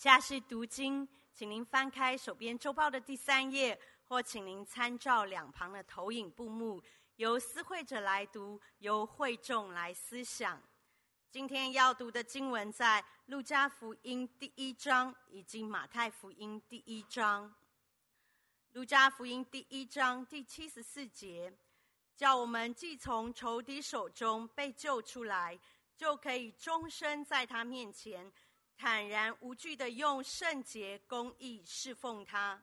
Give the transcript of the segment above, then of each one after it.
以下是读经，请您翻开手边周报的第三页，或请您参照两旁的投影布幕，由思会者来读，由会众来思想。今天要读的经文在路加福音第一章以及马太福音第一章。路加福音第一章第七十四节，叫我们既从仇敌手中被救出来，就可以终身在他面前。坦然无惧的用圣洁公义侍奉他。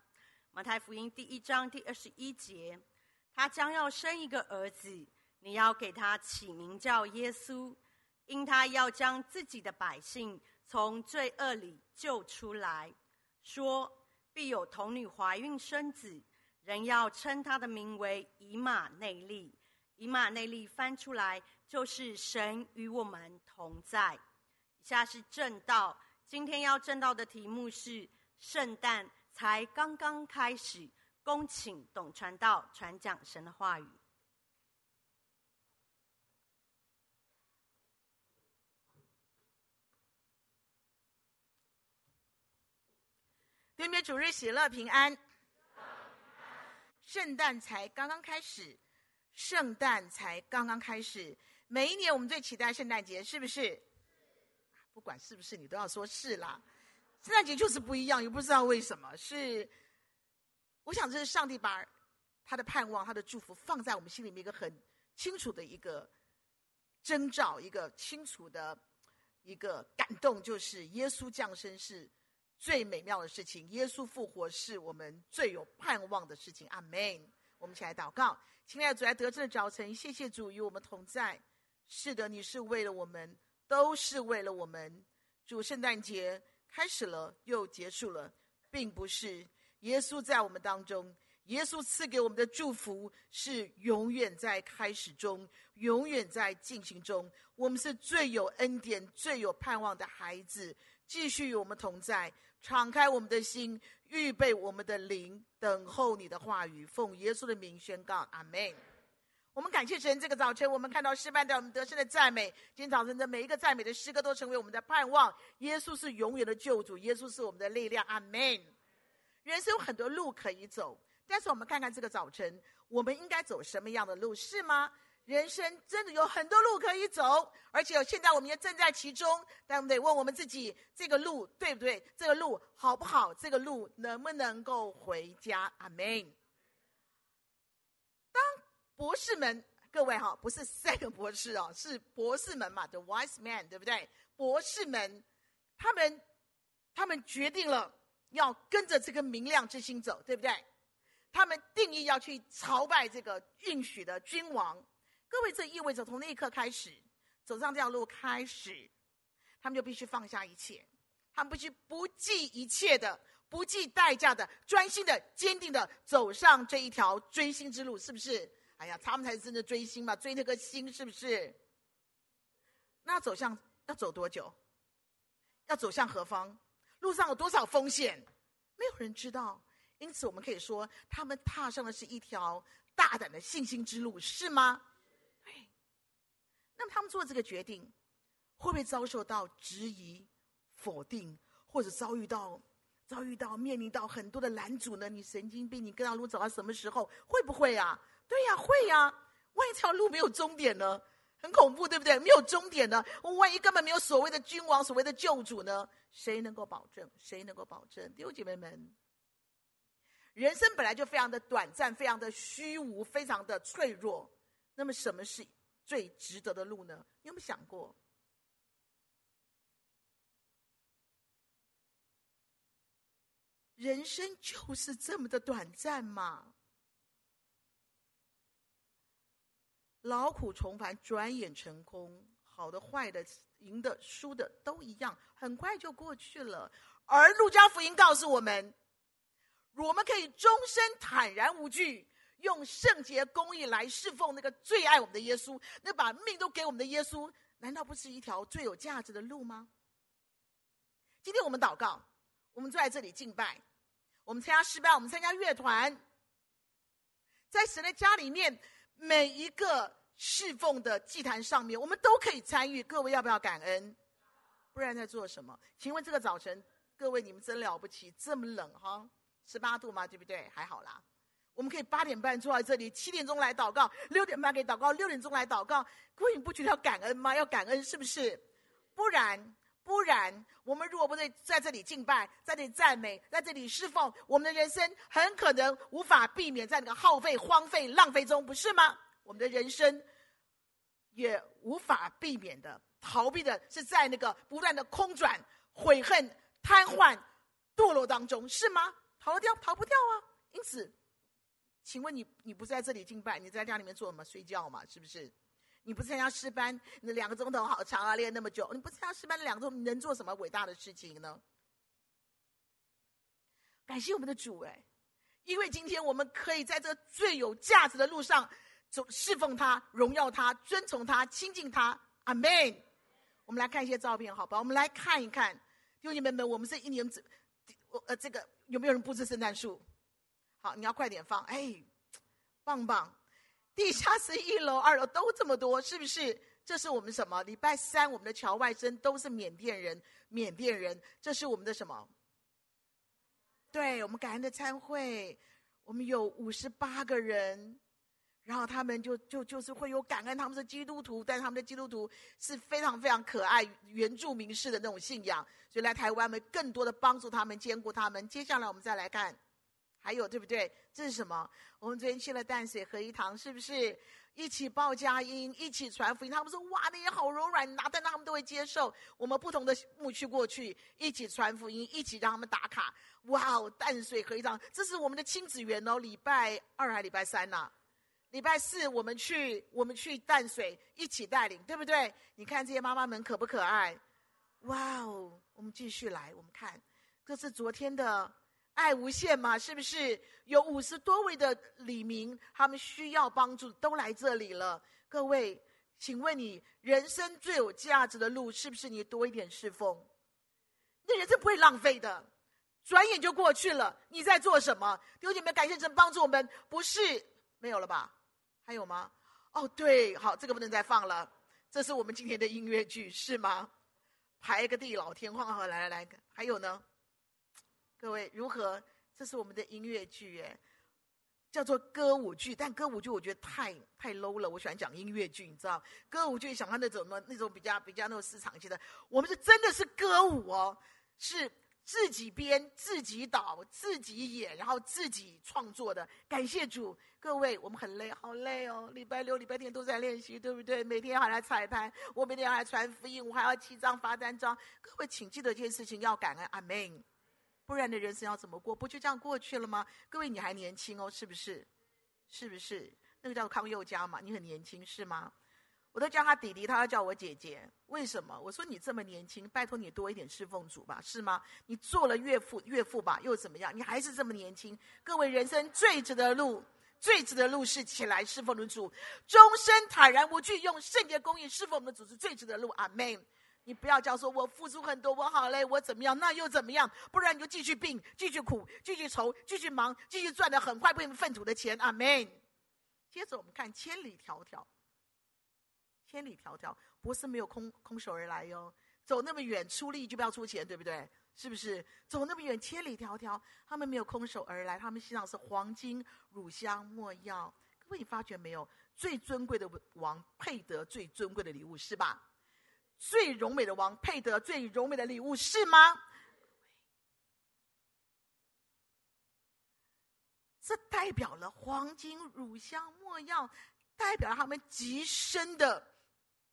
马太福音第一章第二十一节，他将要生一个儿子，你要给他起名叫耶稣，因他要将自己的百姓从罪恶里救出来。说必有童女怀孕生子，人要称他的名为以马内利。以马内利翻出来就是神与我们同在。以下是正道。今天要证道的题目是圣诞才刚刚开始，恭请董传道传讲神的话语。对面主日喜乐平安。圣诞才刚刚开始，圣诞才刚刚开始。每一年我们最期待圣诞节，是不是？不管是不是，你都要说是啦。圣诞节就是不一样，也不知道为什么。是，我想这是上帝把他的盼望、他的祝福放在我们心里面一个很清楚的一个征兆，一个清楚的一个感动，就是耶稣降生是最美妙的事情，耶稣复活是我们最有盼望的事情。阿门。我们一起来祷告，亲爱的主，来得胜的早晨，谢谢主与我们同在。是的，你是为了我们。都是为了我们。主，圣诞节开始了又结束了，并不是耶稣在我们当中。耶稣赐给我们的祝福是永远在开始中，永远在进行中。我们是最有恩典、最有盼望的孩子，继续与我们同在。敞开我们的心，预备我们的灵，等候你的话语。奉耶稣的名宣告，阿门。我们感谢神，这个早晨我们看到诗班的我们得胜的赞美。今天早晨的每一个赞美的诗歌都成为我们的盼望。耶稣是永远的救主，耶稣是我们的力量。阿门。人生有很多路可以走，但是我们看看这个早晨，我们应该走什么样的路？是吗？人生真的有很多路可以走，而且现在我们也正在其中。但我们得问我们自己：这个路对不对？这个路好不好？这个路能不能够回家？阿门。博士们，各位哈，不是三个博士哦，是博士们嘛，the wise man，对不对？博士们，他们，他们决定了要跟着这个明亮之星走，对不对？他们定义要去朝拜这个应许的君王。各位，这意味着从那一刻开始，走上这条路开始，他们就必须放下一切，他们必须不计一切的、不计代价的、专心的、坚定的走上这一条追星之路，是不是？哎呀，他们才是真的追星嘛，追那个星是不是？那走向要走多久？要走向何方？路上有多少风险？没有人知道。因此，我们可以说，他们踏上的是一条大胆的信心之路，是吗？对。那么，他们做这个决定，会不会遭受到质疑、否定，或者遭遇到遭遇到面临到很多的拦阻呢？你神经病！你跟他路走到什么时候？会不会啊？对呀，会呀。万一这条路没有终点呢？很恐怖，对不对？没有终点呢？万一根本没有所谓的君王、所谓的救主呢？谁能够保证？谁能够保证？弟兄姐妹们，人生本来就非常的短暂，非常的虚无，非常的脆弱。那么，什么是最值得的路呢？你有没有想过？人生就是这么的短暂嘛？劳苦重繁，转眼成空。好的、坏的、赢的、输的都一样，很快就过去了。而路加福音告诉我们，我们可以终身坦然无惧，用圣洁公义来侍奉那个最爱我们的耶稣，那把命都给我们的耶稣，难道不是一条最有价值的路吗？今天我们祷告，我们坐在这里敬拜，我们参加诗班，我们参加乐团，在神的家里面。每一个侍奉的祭坛上面，我们都可以参与。各位要不要感恩？不然在做什么？请问这个早晨各位你们真了不起，这么冷哈，十八度吗？对不对？还好啦，我们可以八点半坐在这里，七点钟来祷告，六点半给祷告，六点钟来祷告。各位你不觉得要感恩吗？要感恩是不是？不然。不然，我们如果不在在这里敬拜，在这里赞美，在这里侍奉，我们的人生很可能无法避免在那个耗费、荒废、浪费中，不是吗？我们的人生也无法避免的逃避的是在那个不断的空转、悔恨、瘫痪、堕落当中，是吗？逃得掉，逃不掉啊！因此，请问你，你不在这里敬拜，你在家里面做什么？睡觉嘛，是不是？你不参加诗班，那两个钟头好长啊，练那么久。你不参加诗班，两个钟你能做什么伟大的事情呢？感谢我们的主哎，因为今天我们可以在这最有价值的路上，侍奉他、荣耀他、尊崇他、亲近他。阿门。我们来看一些照片，好吧？我们来看一看，弟兄姐妹们，我们是一年，我呃，这个有没有人布置圣诞树？好，你要快点放，哎，棒棒。地下室一楼、二楼都这么多，是不是？这是我们什么？礼拜三我们的侨外生都是缅甸人，缅甸人。这是我们的什么？对，我们感恩的餐会，我们有五十八个人，然后他们就就就是会有感恩，他们是基督徒，但是他们的基督徒是非常非常可爱、原住民式的那种信仰，所以来台湾我们更多的帮助他们、兼顾他们。接下来我们再来看。还有对不对？这是什么？我们昨天去了淡水合一堂，是不是一起报佳音，一起传福音？他们说：“哇，那也好柔软，拿在那他们都会接受。”我们不同的牧区过去，一起传福音，一起让他们打卡。哇哦，淡水合一堂，这是我们的亲子园哦。礼拜二还礼拜三呢、啊？礼拜四我们去，我们去淡水一起带领，对不对？你看这些妈妈们可不可爱？哇哦，我们继续来，我们看，这是昨天的。爱无限嘛，是不是有五十多位的李明，他们需要帮助，都来这里了。各位，请问你人生最有价值的路，是不是你多一点侍奉？那人生不会浪费的，转眼就过去了。你在做什么？弟兄姐妹，感谢神帮助我们，不是没有了吧？还有吗？哦，对，好，这个不能再放了。这是我们今天的音乐剧，是吗？排个地老天荒，好，来来来，还有呢？各位如何？这是我们的音乐剧，哎，叫做歌舞剧。但歌舞剧我觉得太太 low 了，我喜欢讲音乐剧，你知道？歌舞剧想看那种么那种比较比较那种市场性的。我们是真的是歌舞哦，是自己编、自己导、自己演，然后自己创作的。感谢主，各位，我们很累，好累哦。礼拜六、礼拜天都在练习，对不对？每天还来彩排，我每天还来传福音，我还要记账、发单张。各位，请记得这件事情要感恩，阿门。不然的人生要怎么过？不就这样过去了吗？各位，你还年轻哦，是不是？是不是？那个叫康宥嘉嘛，你很年轻是吗？我都叫他弟弟，他要叫我姐姐。为什么？我说你这么年轻，拜托你多一点侍奉主吧，是吗？你做了岳父岳父吧，又怎么样？你还是这么年轻。各位，人生最值得路，最值得路是起来侍奉的主，终身坦然无惧，用圣洁公义侍奉我们的主是最值得路。阿门。你不要讲说，我付出很多，我好累，我怎么样？那又怎么样？不然你就继续病，继续苦，继续愁，继续忙，继续赚的很快变粪土的钱。阿门。接着我们看千里迢迢，千里迢迢不是没有空空手而来哟。走那么远，出力就不要出钱，对不对？是不是？走那么远，千里迢迢，他们没有空手而来，他们身上是黄金、乳香、没药。各位，你发觉没有？最尊贵的王配得最尊贵的礼物，是吧？最荣美的王配得最荣美的礼物，是吗？这代表了黄金、乳香、没药，代表了他们极深的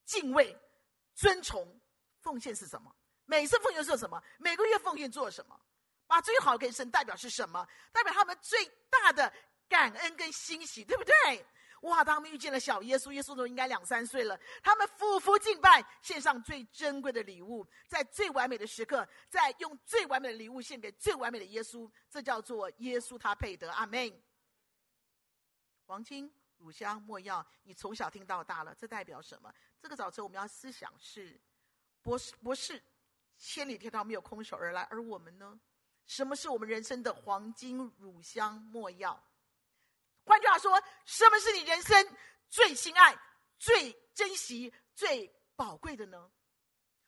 敬畏、尊崇、奉献是什么？每次奉献做什么？每个月奉献做什么？把最好给神，代表是什么？代表他们最大的感恩跟欣喜，对不对？哇！他们遇见了小耶稣，耶稣都应该两三岁了。他们俯伏敬拜，献上最珍贵的礼物，在最完美的时刻，在用最完美的礼物献给最完美的耶稣。这叫做耶稣，他配得。阿门。黄金、乳香、没药，你从小听到大了，这代表什么？这个早晨我们要思想是：博士，博士，千里迢迢没有空手而来，而我们呢？什么是我们人生的黄金、乳香、没药？换句话说，什么是你人生最心爱、最珍惜、最宝贵的呢？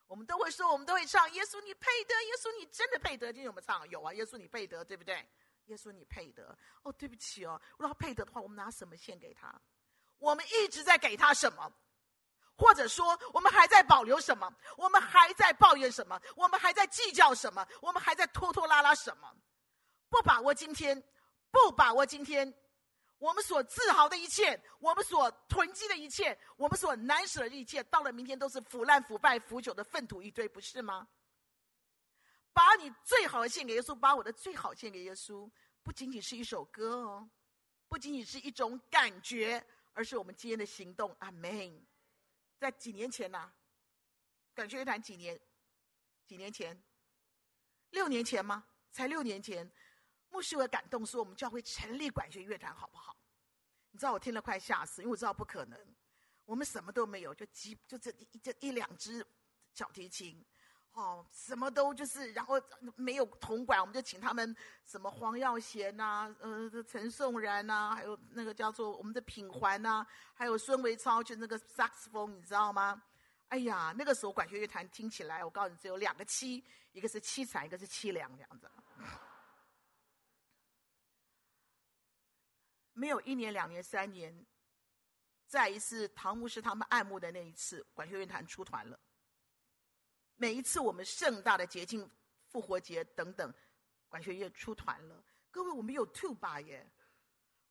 我们都会说，我们都会唱。耶稣你配得，耶稣你真的配得。今天我们唱有啊，耶稣你配得，对不对？耶稣你配得。哦，对不起哦，如果配得的话，我们拿什么献给他？我们一直在给他什么？或者说，我们还在保留什么？我们还在抱怨什么？我们还在计较什么？我们还在拖拖拉拉什么？不把握今天，不把握今天，我们所自豪的一切，我们所囤积的一切，我们所难舍的一切，到了明天都是腐烂、腐败、腐朽的粪土一堆，不是吗？把你最好的献给耶稣，把我的最好献给耶稣，不仅仅是一首歌哦，不仅仅是一种感觉，而是我们今天的行动。阿门。在几年前呐、啊，管弦乐团几年？几年前？六年前吗？才六年前，牧师有感动说，我们教会成立管弦乐团好不好？你知道我听了快吓死，因为我知道不可能，我们什么都没有，就几就这一这一两只小提琴。哦，什么都就是，然后没有铜管，我们就请他们什么黄耀贤呐、呃，陈颂然呐、还有那个叫做我们的品环呐、还有孙维超，就那个萨克斯风，你知道吗？哎呀，那个时候管弦乐团听起来，我告诉你，只有两个凄，一个是凄惨，一个是凄凉，这样子。没有一年、两年、三年，再一次唐牧师他们爱慕的那一次，管弦乐团出团了。每一次我们盛大的节庆、复活节等等，管弦乐出团了。各位，我们有 tuba 耶，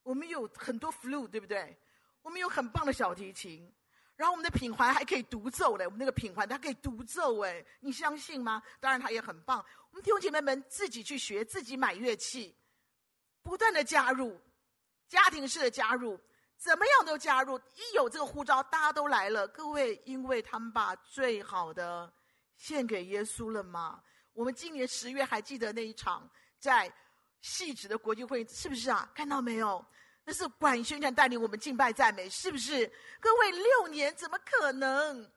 我们有很多 flute，对不对？我们有很棒的小提琴，然后我们的品环还可以独奏嘞。我们那个品环它可以独奏哎，你相信吗？当然它也很棒。我们弟兄姐妹们自己去学，自己买乐器，不断的加入，家庭式的加入，怎么样都加入。一有这个呼召，大家都来了。各位，因为他们把最好的。献给耶稣了吗？我们今年十月还记得那一场在细致的国际会议，是不是啊？看到没有？那是管宣传带领我们敬拜赞美，是不是？各位，六年怎么可能？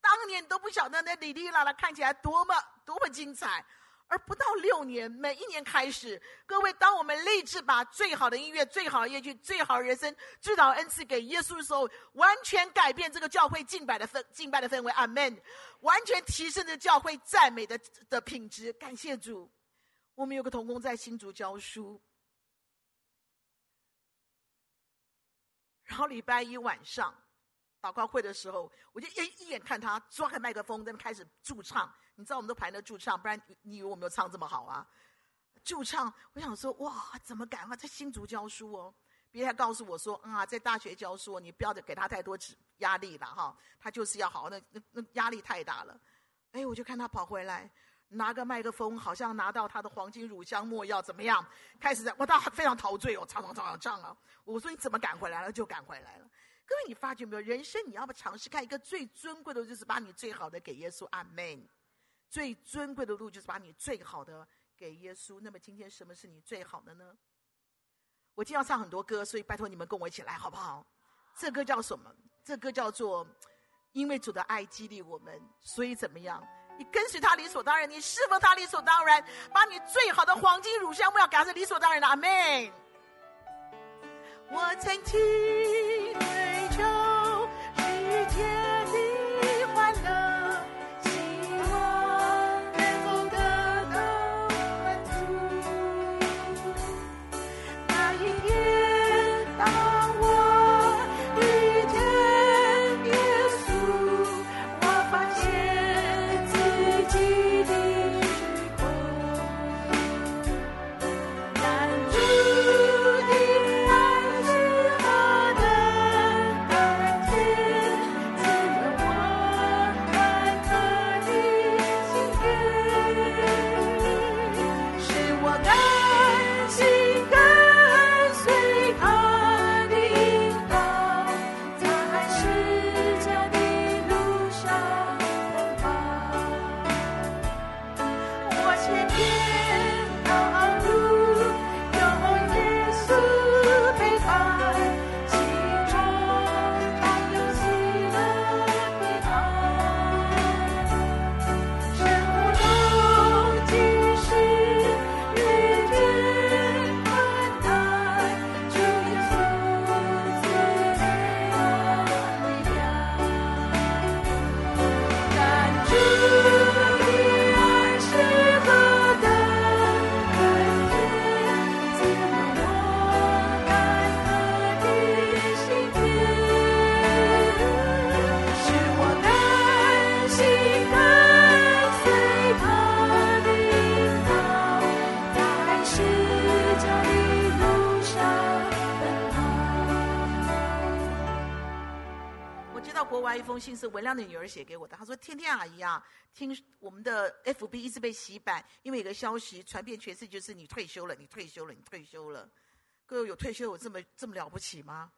当年都不晓得那里里啦啦看起来多么多么精彩。而不到六年，每一年开始，各位，当我们立志把最好的音乐、最好的乐曲、最好的人生、最好的恩赐给耶稣的时候，完全改变这个教会敬拜的氛敬拜的氛围。阿门！完全提升着教会赞美的的品质。感谢主，我们有个同工在新竹教书，然后礼拜一晚上祷告会的时候，我就一一眼看他抓开麦克风，在那开始驻唱。你知道我们都排那驻唱，不然你以为我们有唱这么好啊？驻唱，我想说哇，怎么敢啊？在新竹教书哦，别人还告诉我说啊，在大学教书，你不要给他太多压力了哈，他就是要好，那那那压力太大了。哎，我就看他跑回来，拿个麦克风，好像拿到他的黄金乳香没药怎么样？开始在哇，他非常陶醉哦，唱唱唱唱唱啊！我说你怎么赶回来了？就赶回来了。各位，你发觉没有？人生你要不尝试看一个最尊贵的，就是把你最好的给耶稣。阿门。最尊贵的路就是把你最好的给耶稣。那么今天什么是你最好的呢？我今天要唱很多歌，所以拜托你们跟我一起来，好不好？这歌叫什么？这歌叫做“因为主的爱激励我们”，所以怎么样？你跟随他理所当然，你侍奉他理所当然，把你最好的黄金乳香，不要给他是理所当然的。阿门。我曾经愁，世间信是文亮的女儿写给我的，她说：“天天阿姨啊，听我们的 FB 一直被洗版，因为有个消息传遍全世界，就是你退休了，你退休了，你退休了。各位有退休有这么这么了不起吗？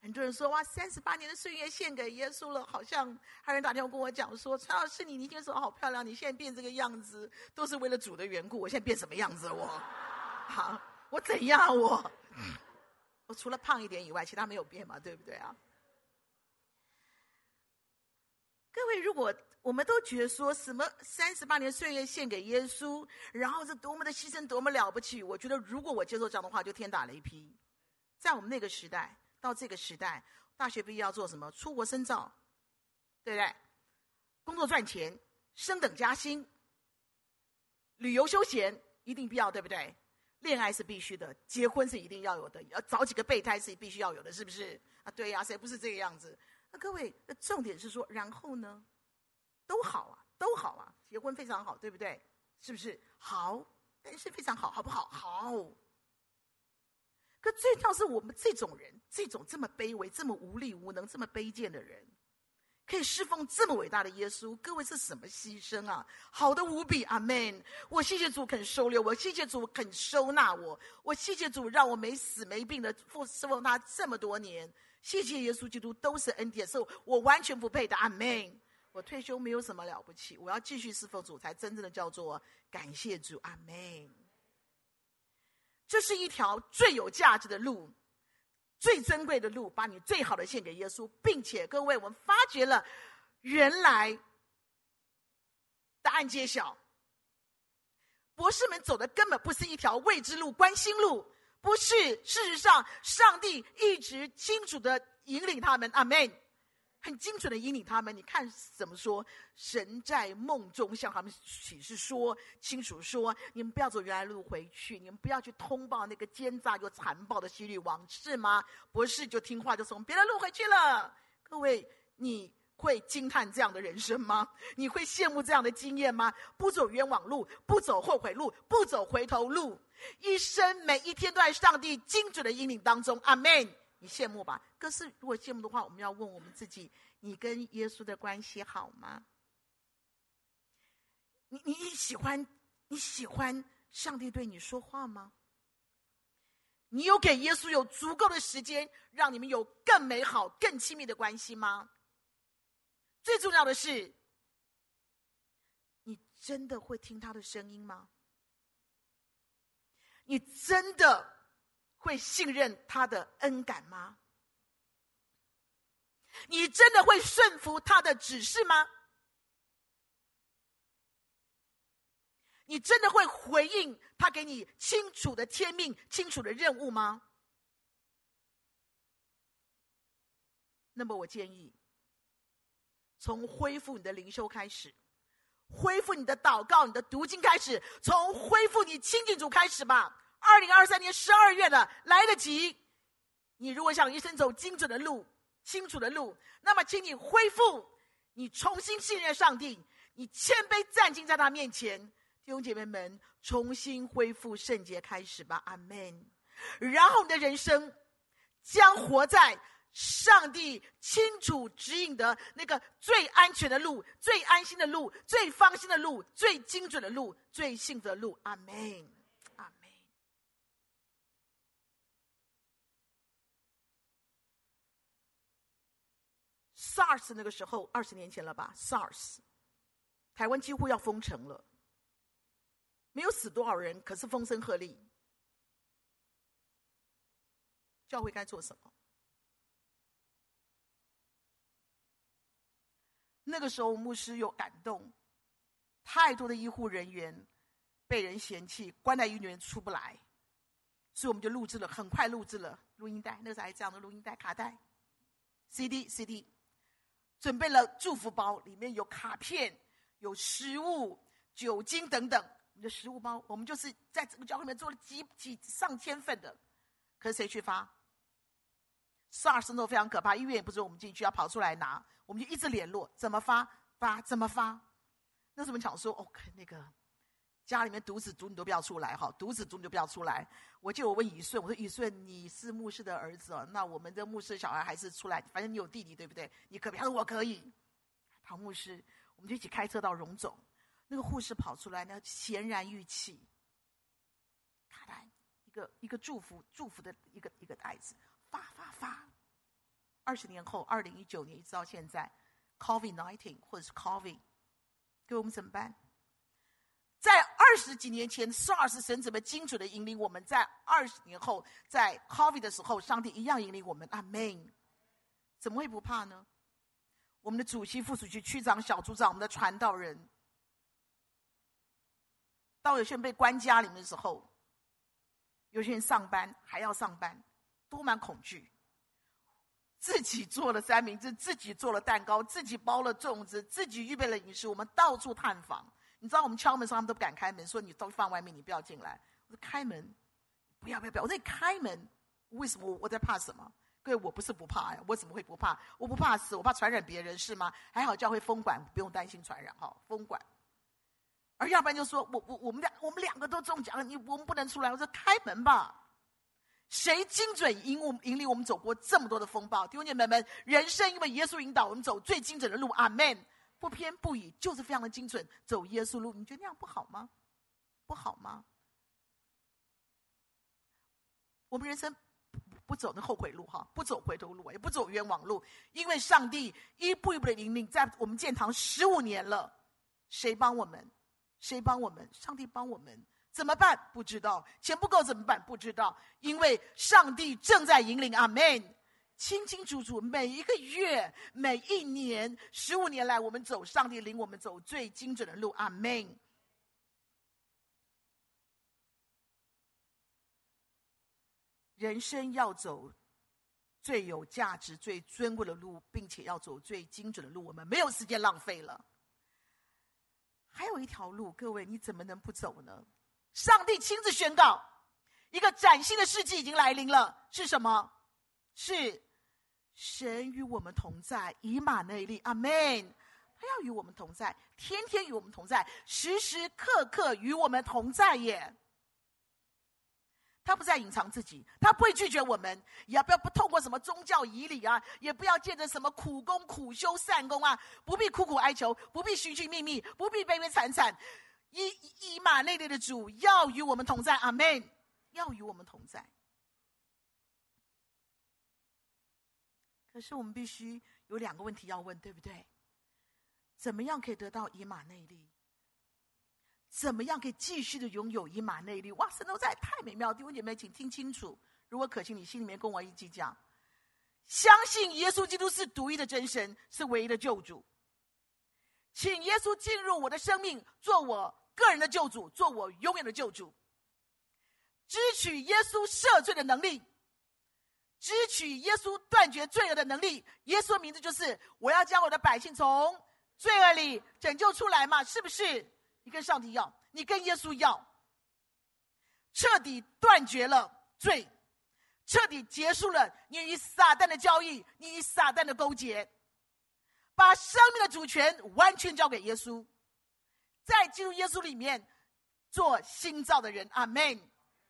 很多人说哇，三十八年的岁月献给耶稣了，好像还有人打电话跟我讲说，陈老师你年轻的时候好漂亮，你现在变这个样子都是为了主的缘故。我现在变什么样子？我，好，我怎样？我，我除了胖一点以外，其他没有变嘛，对不对啊？”各位，如果我们都觉得说什么三十八年岁月献给耶稣，然后是多么的牺牲，多么了不起，我觉得如果我接受这样的话，就天打雷劈。在我们那个时代到这个时代，大学毕业要做什么？出国深造，对不对？工作赚钱，升等加薪，旅游休闲一定必要，对不对？恋爱是必须的，结婚是一定要有的，要找几个备胎是必须要有的，是不是？啊，对呀，谁不是这个样子？那各位，重点是说，然后呢，都好啊，都好啊，结婚非常好，对不对？是不是？好，但是非常好，好不好？好。可最重要是我们这种人，这种这么卑微、这么无力、无能、这么卑贱的人，可以侍奉这么伟大的耶稣，各位是什么牺牲啊？好的无比，阿门。我谢谢主肯收留我，谢谢主肯收纳我，我谢谢主让我没死没病的奉侍奉他这么多年。谢谢耶稣基督，都是恩典，是我完全不配的。阿门。我退休没有什么了不起，我要继续侍奉主，才真正的叫做感谢主。阿门。这是一条最有价值的路，最珍贵的路，把你最好的献给耶稣，并且各位，我们发觉了，原来答案揭晓，博士们走的根本不是一条未知路，关心路。不是，事实上，上帝一直清楚的引领他们，阿门，很精准的引领他们。你看怎么说？神在梦中向他们启示说，清楚说：你们不要走原来路回去，你们不要去通报那个奸诈又残暴的希律王，是吗？不是，就听话，就从别的路回去了。各位，你会惊叹这样的人生吗？你会羡慕这样的经验吗？不走冤枉路，不走后悔路，不走回头路。一生每一天都在上帝精准的引领当中，阿门。你羡慕吧？可是如果羡慕的话，我们要问我们自己：你跟耶稣的关系好吗？你你喜欢你喜欢上帝对你说话吗？你有给耶稣有足够的时间，让你们有更美好、更亲密的关系吗？最重要的是，你真的会听他的声音吗？你真的会信任他的恩感吗？你真的会顺服他的指示吗？你真的会回应他给你清楚的天命、清楚的任务吗？那么，我建议从恢复你的灵修开始。恢复你的祷告，你的读经开始，从恢复你亲近主开始吧。二零二三年十二月的来得及。你如果想一生走精准的路、清楚的路，那么请你恢复，你重新信任上帝，你谦卑站进在他面前，弟兄姐妹们，重新恢复圣洁开始吧。阿门。然后你的人生将活在。上帝清楚指引的那个最安全的路、最安心的路、最放心的路、最精准的路、最幸福的路。阿门，阿门。SARS 那个时候，二十年前了吧？SARS，台湾几乎要封城了，没有死多少人，可是风声鹤唳。教会该做什么？那个时候，牧师有感动，太多的医护人员被人嫌弃，关在医院出不来，所以我们就录制了，很快录制了录音带。那时候还这样的录音带、卡带、CD、CD，准备了祝福包，里面有卡片、有食物、酒精等等。我们的食物包，我们就是在整个教会里面做了几几上千份的，可是谁去发？SARS 都非常可怕，医院也不准我们进去，要跑出来拿。我们就一直联络，怎么发发怎么发？那时候我们想说，OK，那个家里面独子独女都不要出来哈，独子独女都不要出来。我就我问宇顺，我说宇顺，你是牧师的儿子哦，那我们的牧师小孩还是出来，反正你有弟弟对不对？你可不可以？他说我可以。唐牧师，我们就一起开车到荣总，那个护士跑出来呢，闲然欲泣。卡来一个一个祝福祝福的一个一个袋子，发发发。二十年后，二零一九年一直到现在，Covid nineteen 或者是 COVID，给我们怎么办？在二十几年前，SARS 神怎么精准的引领我们？在二十年后，在 COVID 的时候，上帝一样引领我们。阿门。怎么会不怕呢？我们的主席、副主席、区长、小组长，我们的传道人，当有些人被关家里面的时候，有些人上班还要上班，都蛮恐惧。自己做了三明治，自己做了蛋糕，自己包了粽子，自己预备了饮食，我们到处探访。你知道我们敲门时，他们都不敢开门，说你都放外面，你不要进来。我说开门，不要不要不要！我说你开门，为什么我在怕什么？各位，我不是不怕呀，我怎么会不怕？我不怕死，我怕传染别人是吗？还好教会封管，不用担心传染哈，封管。而要不然就说我我我们俩我们两个都中奖了，你我们不能出来。我说开门吧，谁精准引我引领我们走过这么多的风暴？弟兄姐妹们，人生因为耶稣引导我们走最精准的路，阿门。不偏不倚，就是非常的精准，走耶稣路。你觉得那样不好吗？不好吗？我们人生不走那后悔路哈，不走回头路，也不走冤枉路，因为上帝一步一步的引领，在我们建堂十五年了，谁帮我们？谁帮我们？上帝帮我们，怎么办？不知道，钱不够怎么办？不知道，因为上帝正在引领，阿门。清清楚楚，每一个月、每一年、十五年来，我们走上帝领我们走最精准的路。阿门。人生要走最有价值、最尊贵的路，并且要走最精准的路，我们没有时间浪费了。还有一条路，各位你怎么能不走呢？上帝亲自宣告，一个崭新的世纪已经来临了，是什么？是。神与我们同在，以马内利，阿门。他要与我们同在，天天与我们同在，时时刻刻与我们同在耶。他不再隐藏自己，他不会拒绝我们，也不要不透过什么宗教仪礼啊，也不要借着什么苦功苦修善功啊，不必苦苦哀求，不必寻寻觅觅，不必悲悲惨惨。以以马内利的主要与我们同在，阿门。要与我们同在。可是我们必须有两个问题要问，对不对？怎么样可以得到以马内利？怎么样可以继续的拥有以马内利？哇，神都在太美妙！弟兄姐妹，请听清楚。如果可行，你心里面跟我一起讲：相信耶稣基督是独一的真神，是唯一的救主。请耶稣进入我的生命，做我个人的救主，做我永远的救主。支取耶稣赦罪的能力。支取耶稣断绝罪恶的能力，耶稣的名字就是我要将我的百姓从罪恶里拯救出来嘛？是不是？你跟上帝要，你跟耶稣要，彻底断绝了罪，彻底结束了你与撒旦的交易，你与撒旦的勾结，把生命的主权完全交给耶稣，在进入耶稣里面做新造的人。阿门。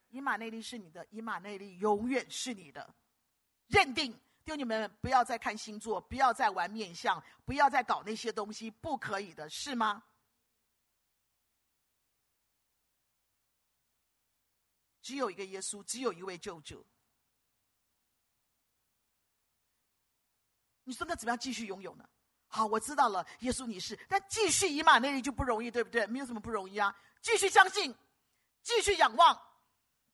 以马内利是你的，以马内利永远是你的。认定，弟兄们不要再看星座，不要再玩面相，不要再搞那些东西，不可以的，是吗？只有一个耶稣，只有一位救主。你说那怎么样继续拥有呢？好，我知道了，耶稣你是，但继续以马内利就不容易，对不对？没有什么不容易啊，继续相信，继续仰望。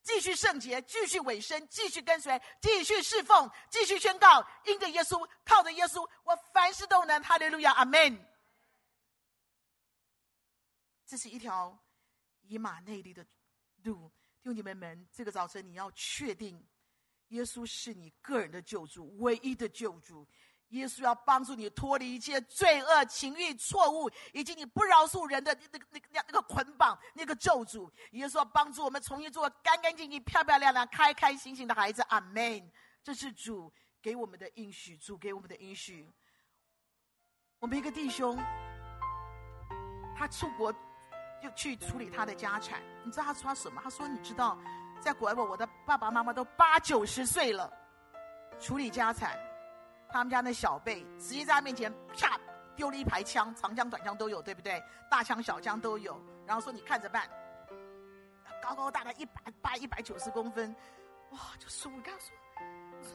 继续圣洁，继续委身，继续跟随，继续侍奉，继续宣告，因着耶稣，靠着耶稣，我凡事都能。哈利路亚，阿门。这是一条以马内利的路，弟兄姐妹们，这个早晨你要确定，耶稣是你个人的救主，唯一的救主。耶稣要帮助你脱离一切罪恶、情欲、错误，以及你不饶恕人的那个、那个、那那个捆绑、那个咒诅。耶稣要帮助我们重新做干干净净、漂漂亮亮、开开心心的孩子。阿门。这是主给我们的应许，主给我们的应许。我们一个弟兄，他出国就去处理他的家产。你知道他说什么？他说：“你知道，在国外，我的爸爸妈妈都八九十岁了，处理家产，他们家那小辈直接在他面前啪丢了一排枪，长枪短枪都有，对不对？大枪小枪都有。然后说你看着办。高高大概一百八、一百九十公分，哇！就说我跟他说，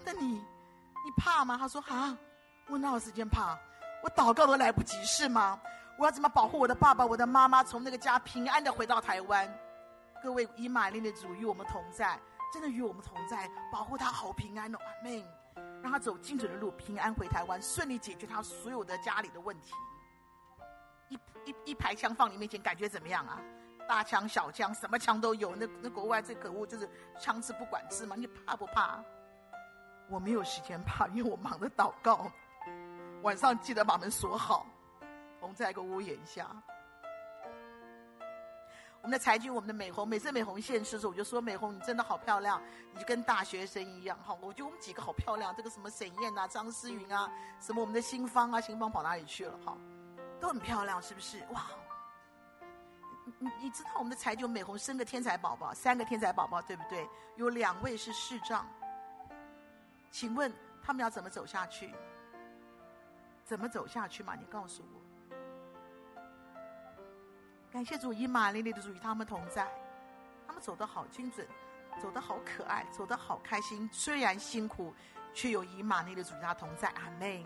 那你你怕吗？他说啊，我哪有时间怕？我祷告都来不及，是吗？”我要怎么保护我的爸爸、我的妈妈从那个家平安的回到台湾？各位，以马内利的主与我们同在，真的与我们同在，保护他好平安哦，阿门。让他走精准的路，平安回台湾，顺利解决他所有的家里的问题。一一一排枪放你面前，感觉怎么样啊？大枪、小枪，什么枪都有。那那国外最可恶就是枪支不管制嘛，你怕不怕？我没有时间怕，因为我忙着祷告，晚上记得把门锁好。同在一个屋檐下，我们的才俊，我们的美红，每次美红现身的时候，我就说：“美红，你真的好漂亮，你就跟大学生一样。”哈，我觉得我们几个好漂亮。这个什么沈燕啊、张思云啊，什么我们的新芳啊，新芳跑哪里去了？哈，都很漂亮，是不是？哇！你你知道我们的才俊美红生个天才宝宝，三个天才宝宝，对不对？有两位是视障，请问他们要怎么走下去？怎么走下去嘛？你告诉我。感谢主，以马内利的主与他们同在，他们走得好精准，走得好可爱，走得好开心。虽然辛苦，却有以马内利的主与他同在。阿门。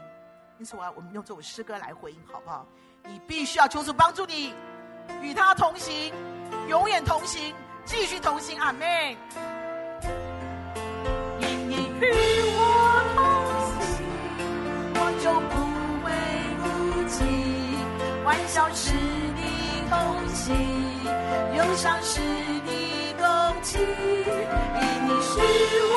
因此，我要我们用这首诗歌来回应，好不好？你必须要求主帮助你，与他同行，永远同行，继续同行。阿门。因你与我同行，我就不会孤寂。欢笑时。心，忧伤时你共情，因你是我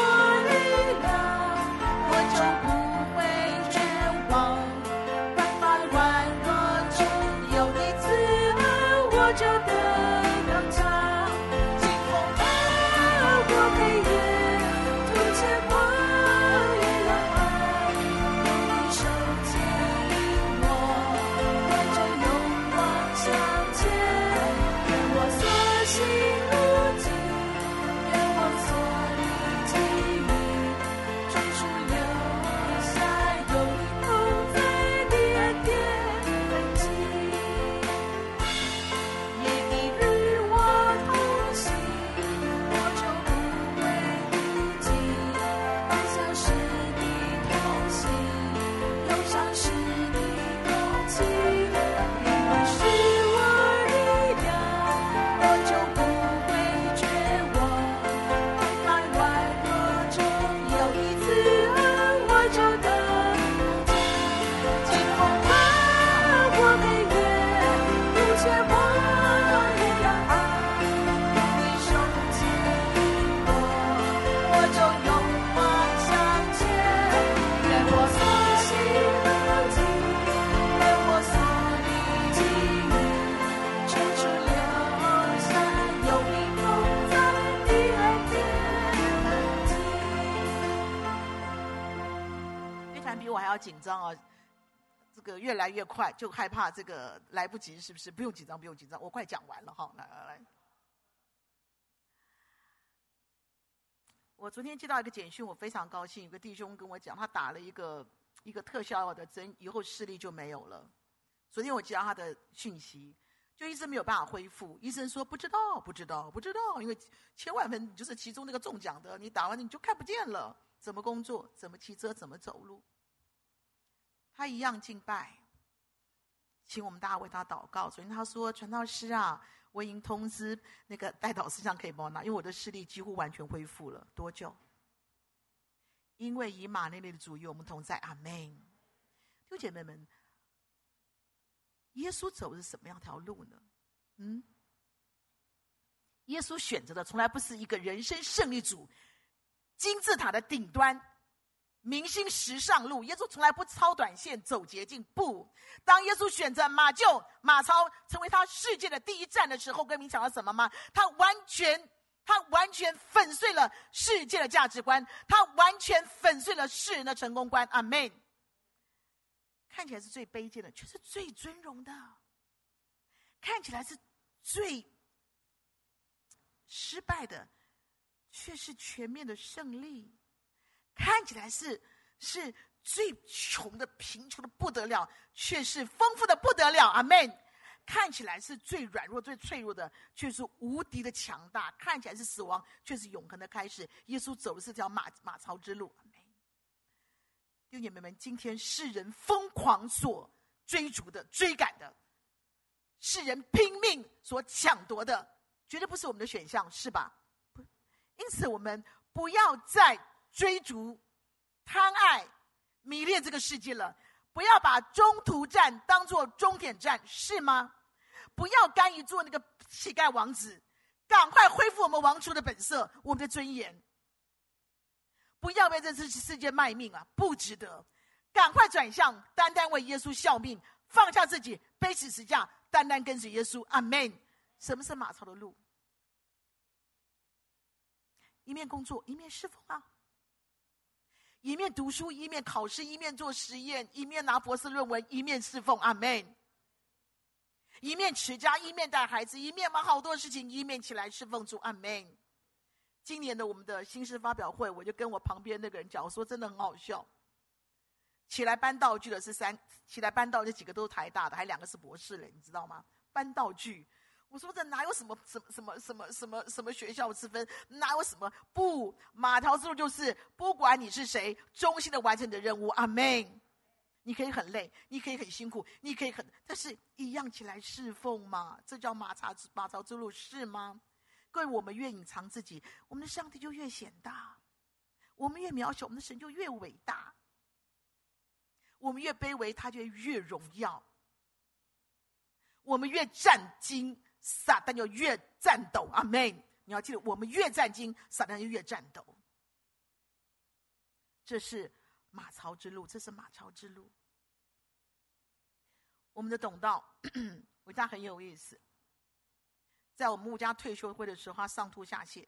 越快，就害怕这个来不及，是不是？不用紧张，不用紧张，我快讲完了哈！来来来，我昨天接到一个简讯，我非常高兴。有个弟兄跟我讲，他打了一个一个特效药的针，以后视力就没有了。昨天我接到他的讯息，就一直没有办法恢复。医生说不知道，不知道，不知道，因为千万分就是其中那个中奖的，你打完你就看不见了，怎么工作？怎么骑车？怎么走路？他一样敬拜，请我们大家为他祷告。所以他说：“传道师啊，我已经通知那个代祷事项可以帮我拿，因为我的视力几乎完全恢复了。多久？因为以马内利的主与我们同在。阿门。弟兄姐妹们，耶稣走的是什么样条路呢？嗯，耶稣选择的从来不是一个人生胜利组，金字塔的顶端。”明星时尚路，耶稣从来不超短线、走捷径。不，当耶稣选择马厩、马超成为他世界的第一站的时候，跟你讲了什么吗？他完全，他完全粉碎了世界的价值观，他完全粉碎了世人的成功观。阿门。看起来是最卑贱的，却是最尊荣的；看起来是最失败的，却是全面的胜利。看起来是是最穷的、贫穷的不得了，却是丰富的不得了。阿门。看起来是最软弱、最脆弱的，却是无敌的强大；看起来是死亡，却是永恒的开始。耶稣走的是条马马槽之路。阿门。弟兄姐妹们，今天世人疯狂所追逐的、追赶的，世人拼命所抢夺的，绝对不是我们的选项，是吧？因此，我们不要再追逐、贪爱、迷恋这个世界了。不要把中途站当做终点站，是吗？不要甘于做那个乞丐王子，赶快恢复我们王族的本色，我们的尊严。不要为这次世界卖命啊，不值得。赶快转向，单单为耶稣效命，放下自己，背起十架，单单跟随耶稣。阿门。什么是马槽的路？一面工作，一面侍奉啊。一面读书，一面考试，一面做实验，一面拿博士论文，一面侍奉。阿门。一面持家，一面带孩子，一面忙好多事情，一面起来侍奉主。阿门。今年的我们的新诗发表会，我就跟我旁边那个人讲，我说真的很好笑。起来搬道具的是三，起来搬道具几个都是台大的，还两个是博士嘞，你知道吗？搬道具。我说这哪有什么什么什么什么什么什么学校之分？哪有什么不？马槽之路就是不管你是谁，忠心的完成你的任务。阿门。你可以很累，你可以很辛苦，你可以很，但是一样起来侍奉嘛。这叫马槽马槽之路是吗？各位，我们越隐藏自己，我们的上帝就越显大；我们越渺小，我们的神就越伟大；我们越卑微，他就越荣耀；我们越战兢。撒旦就越战斗，阿门！你要记得，我们越战兢，撒旦就越战斗。这是马槽之路，这是马槽之路。我们的董道，我家很有意思。在我们家退休会的时候，他上吐下泻，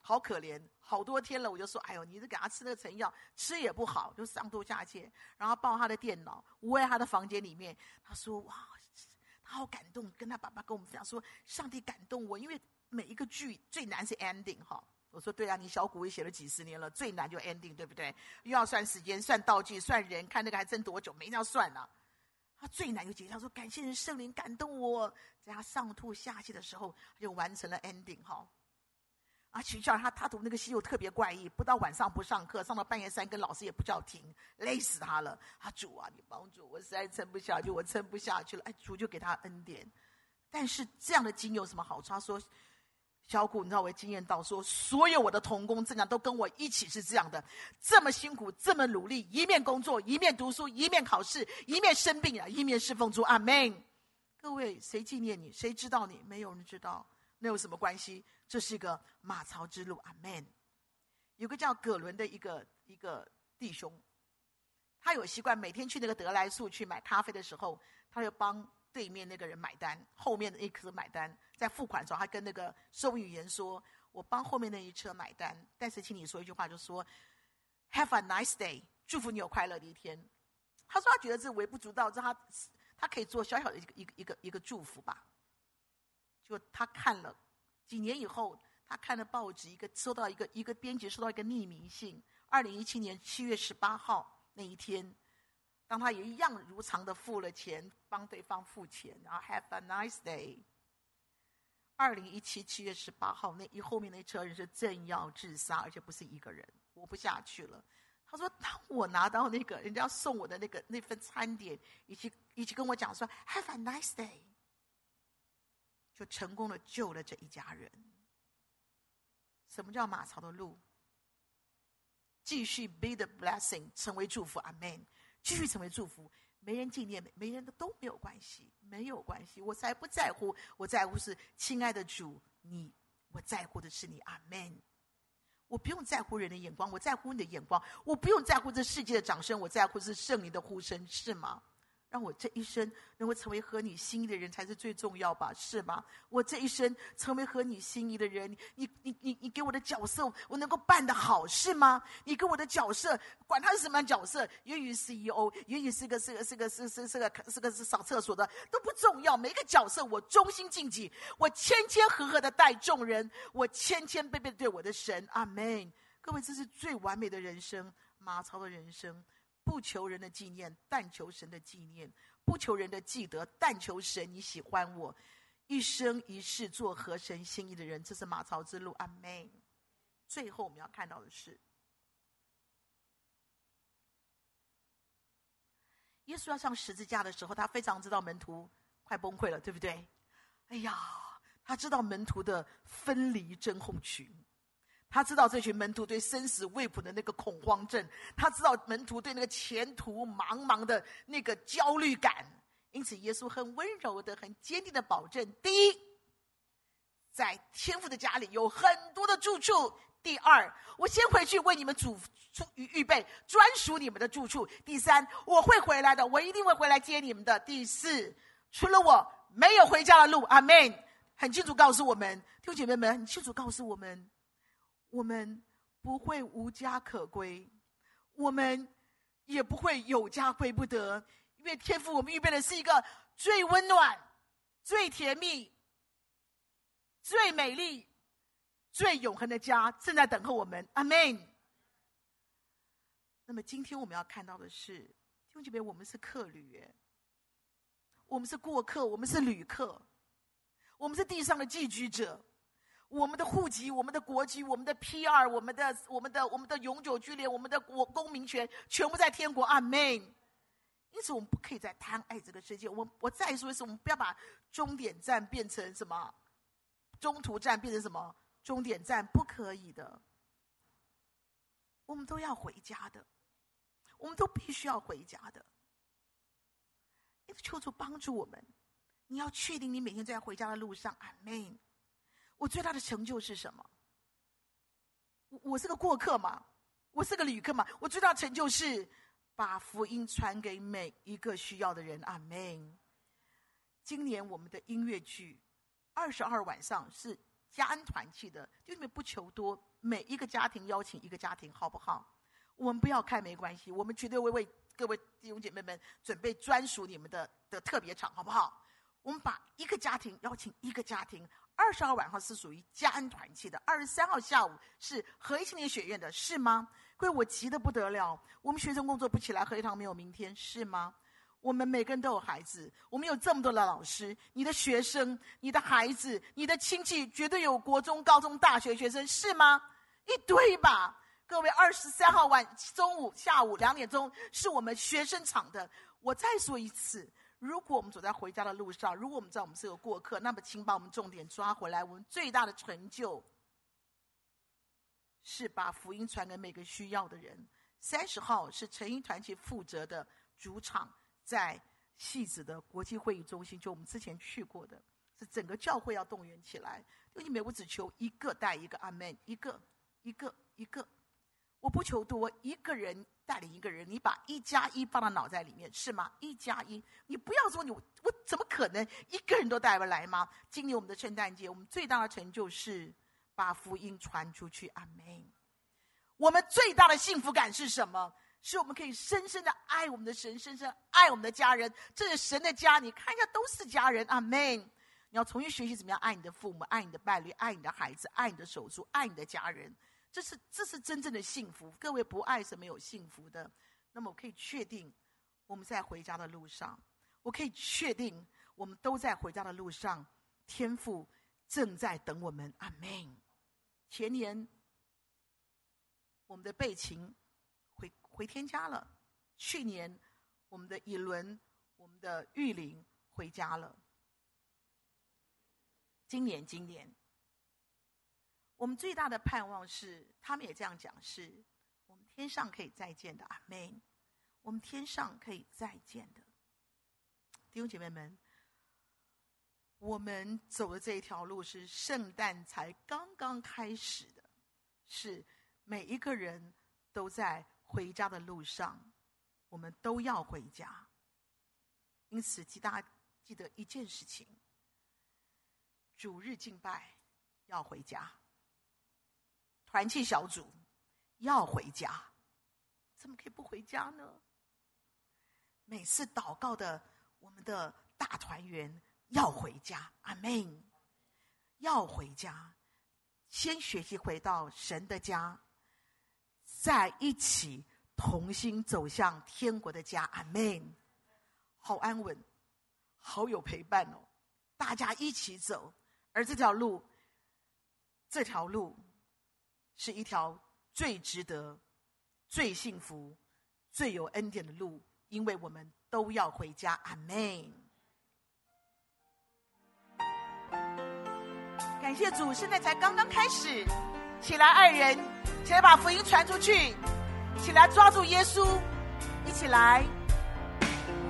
好可怜，好多天了。我就说：“哎呦，你这给他吃那个成药，吃也不好，就上吐下泻。”然后抱他的电脑，窝在他的房间里面。他说：“哇。”好感动，跟他爸爸跟我们讲说：“上帝感动我，因为每一个剧最难是 ending 哈。”我说：“对啊，你小古也写了几十年了，最难就 ending，对不对？又要算时间、算道具、算人，看那个还剩多久，没要算呢、他最难就结束，他说感谢人圣灵感动我，在他上吐下泻的时候，他就完成了 ending 哈。”啊，学校他他读那个戏又特别怪异，不到晚上不上课，上到半夜三更，老师也不叫停，累死他了。啊，主啊，你帮助我，实在撑不下去，我撑不下去了。哎，主就给他恩典。但是这样的经有什么好处？他说，小古，你知道我经验到说，所有我的同工这样都跟我一起是这样的，这么辛苦，这么努力，一面工作，一面读书，一面考试，一面生病啊，一面侍奉主。阿门。各位，谁纪念你？谁知道你？没有人知道。那有什么关系？这是一个马槽之路，阿门。有个叫葛伦的一个一个弟兄，他有习惯每天去那个得来速去买咖啡的时候，他就帮对面那个人买单，后面的一车买单，在付款的时候，他跟那个收银员说：“我帮后面那一车买单，但是请你说一句话，就说 ‘Have a nice day’，祝福你有快乐的一天。”他说他觉得这微不足道，这他他可以做小小的一个一个一个一个祝福吧。就他看了，几年以后，他看了报纸，一个收到一个一个编辑收到一个匿名信。二零一七年七月十八号那一天，当他也一样如常的付了钱，帮对方付钱，然后 Have a nice day。二零一七七月十八号那一后面那车人是正要自杀，而且不是一个人，活不下去了。他说：“当我拿到那个人家送我的那个那份餐点，以及以及跟我讲说 Have a nice day。”就成功的救了这一家人。什么叫马槽的路？继续 be the blessing，成为祝福。阿门。继续成为祝福，没人纪念，没人的都没有关系，没有关系。我才不在乎，我在乎是亲爱的主，你，我在乎的是你。阿门。我不用在乎人的眼光，我在乎你的眼光。我不用在乎这世界的掌声，我在乎是圣灵的呼声，是吗？让我这一生能够成为合你心意的人才是最重要吧？是吗？我这一生成为合你心意的人，你你你你给我的角色，我能够办得好，是吗？你给我的角色，管他是什么角色，也许 CEO，也许是个是个是个是是是个是个是扫厕所的都不重要。每个角色，我忠心尽己，我谦谦和和的待众人，我谦谦卑卑对我的神。阿门。各位，这是最完美的人生，马超的人生。不求人的纪念，但求神的纪念；不求人的记得，但求神你喜欢我。一生一世做合神心意的人，这是马槽之路。阿门。最后我们要看到的是，耶稣要上十字架的时候，他非常知道门徒快崩溃了，对不对？哎呀，他知道门徒的分离症候群。他知道这群门徒对生死未卜的那个恐慌症，他知道门徒对那个前途茫茫的那个焦虑感，因此耶稣很温柔的、很坚定的保证：第一，在天父的家里有很多的住处；第二，我先回去为你们主预预备专属你们的住处；第三，我会回来的，我一定会回来接你们的；第四，除了我没有回家的路。阿门。很清楚告诉我们，弟兄姐妹们，很清楚告诉我们。我们不会无家可归，我们也不会有家归不得，因为天父我们预备的是一个最温暖、最甜蜜、最美丽、最永恒的家，正在等候我们。阿门。那么今天我们要看到的是，弟兄姐妹，我们是客旅，我们是过客，我们是旅客，我们是地上的寄居者。我们的户籍、我们的国籍、我们的 PR、我们的、我们的、我们的永久居留、我们的国公民权，全部在天国。阿门。因此，我们不可以再贪爱这个世界。我我再说一次，我们不要把终点站变成什么，中途站变成什么终点站，不可以的。我们都要回家的，我们都必须要回家的。因此，求主帮助我们。你要确定你每天在回家的路上。阿门。我最大的成就是什么？我我是个过客嘛，我是个旅客嘛。我最大的成就是把福音传给每一个需要的人。阿门。今年我们的音乐剧二十二晚上是家恩团契的，就你们不求多，每一个家庭邀请一个家庭，好不好？我们不要看没关系，我们绝对会为各位弟兄姐妹们准备专属你们的的特别场，好不好？我们把一个家庭邀请一个家庭。二十号晚上是属于家恩团契的，二十三号下午是合一青年学院的，是吗？各位，我急得不得了。我们学生工作不起来，合一堂没有明天，是吗？我们每个人都有孩子，我们有这么多的老师，你的学生、你的孩子、你的亲戚，绝对有国中、高中、大学学生，是吗？一堆吧。各位，二十三号晚中午、下午两点钟是我们学生场的。我再说一次。如果我们走在回家的路上，如果我们知道我们是个过客，那么请把我们重点抓回来。我们最大的成就是把福音传给每个需要的人。三十号是成英团契负责的主场，在戏子的国际会议中心，就我们之前去过的，是整个教会要动员起来。因为我只求一个带一个，阿门，一个一个一个，我不求多，一个人。带领一个人，你把一加一放到脑袋里面是吗？一加一，你不要说你我怎么可能一个人都带不来吗？今年我们的圣诞节，我们最大的成就是把福音传出去。阿门。我们最大的幸福感是什么？是我们可以深深的爱我们的神，深深爱我们的家人。这是神的家，你看一下，都是家人。阿门。你要重新学习怎么样爱你的父母，爱你的伴侣，爱你的孩子，爱你的手足，爱你的家人。这是这是真正的幸福。各位不爱是没有幸福的。那么我可以确定，我们在回家的路上，我可以确定，我们都在回家的路上。天父正在等我们。阿门。前年，我们的贝琴回回天家了；去年，我们的以伦、我们的玉玲回家了。今年，今年。我们最大的盼望是，他们也这样讲，是我们天上可以再见的。阿门。我们天上可以再见的，弟兄姐妹们，我们走的这一条路是圣诞才刚刚开始的，是每一个人都在回家的路上，我们都要回家。因此，记大家记得一件事情：主日敬拜要回家，团契小组要回家，怎么可以不回家呢？每次祷告的我们的大团圆要回家，阿门。要回家，先学习回到神的家，再一起同心走向天国的家，阿门。好安稳，好有陪伴哦，大家一起走，而这条路，这条路是一条最值得、最幸福、最有恩典的路，因为我们都要回家，阿门。感谢主，现在才刚刚开始，起来爱人，起来把福音传出去，起来抓住耶稣，一起来。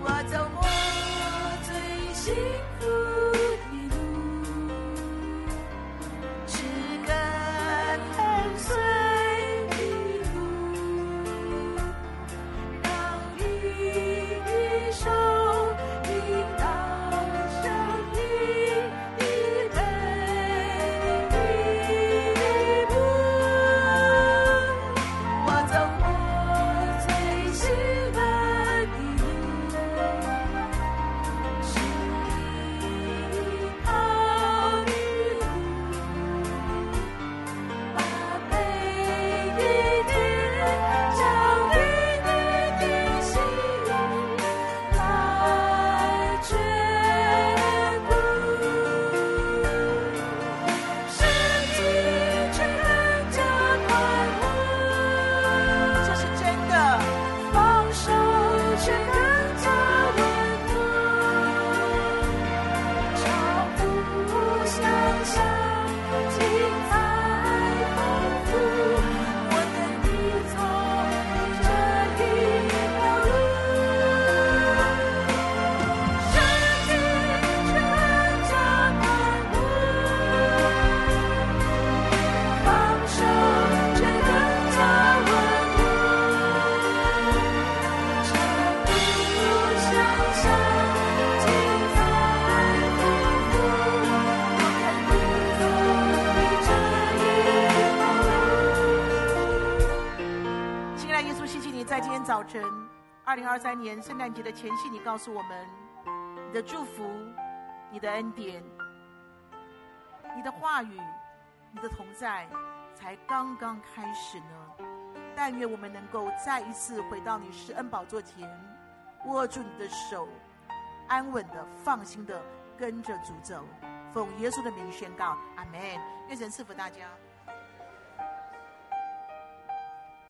我走过最幸福。零二三年圣诞节的前夕，你告诉我们，你的祝福、你的恩典、你的话语、你的同在，才刚刚开始呢。但愿我们能够再一次回到你施恩宝座前，握住你的手，安稳的、放心的跟着主走。奉耶稣的名宣告，阿门。愿神赐福大家。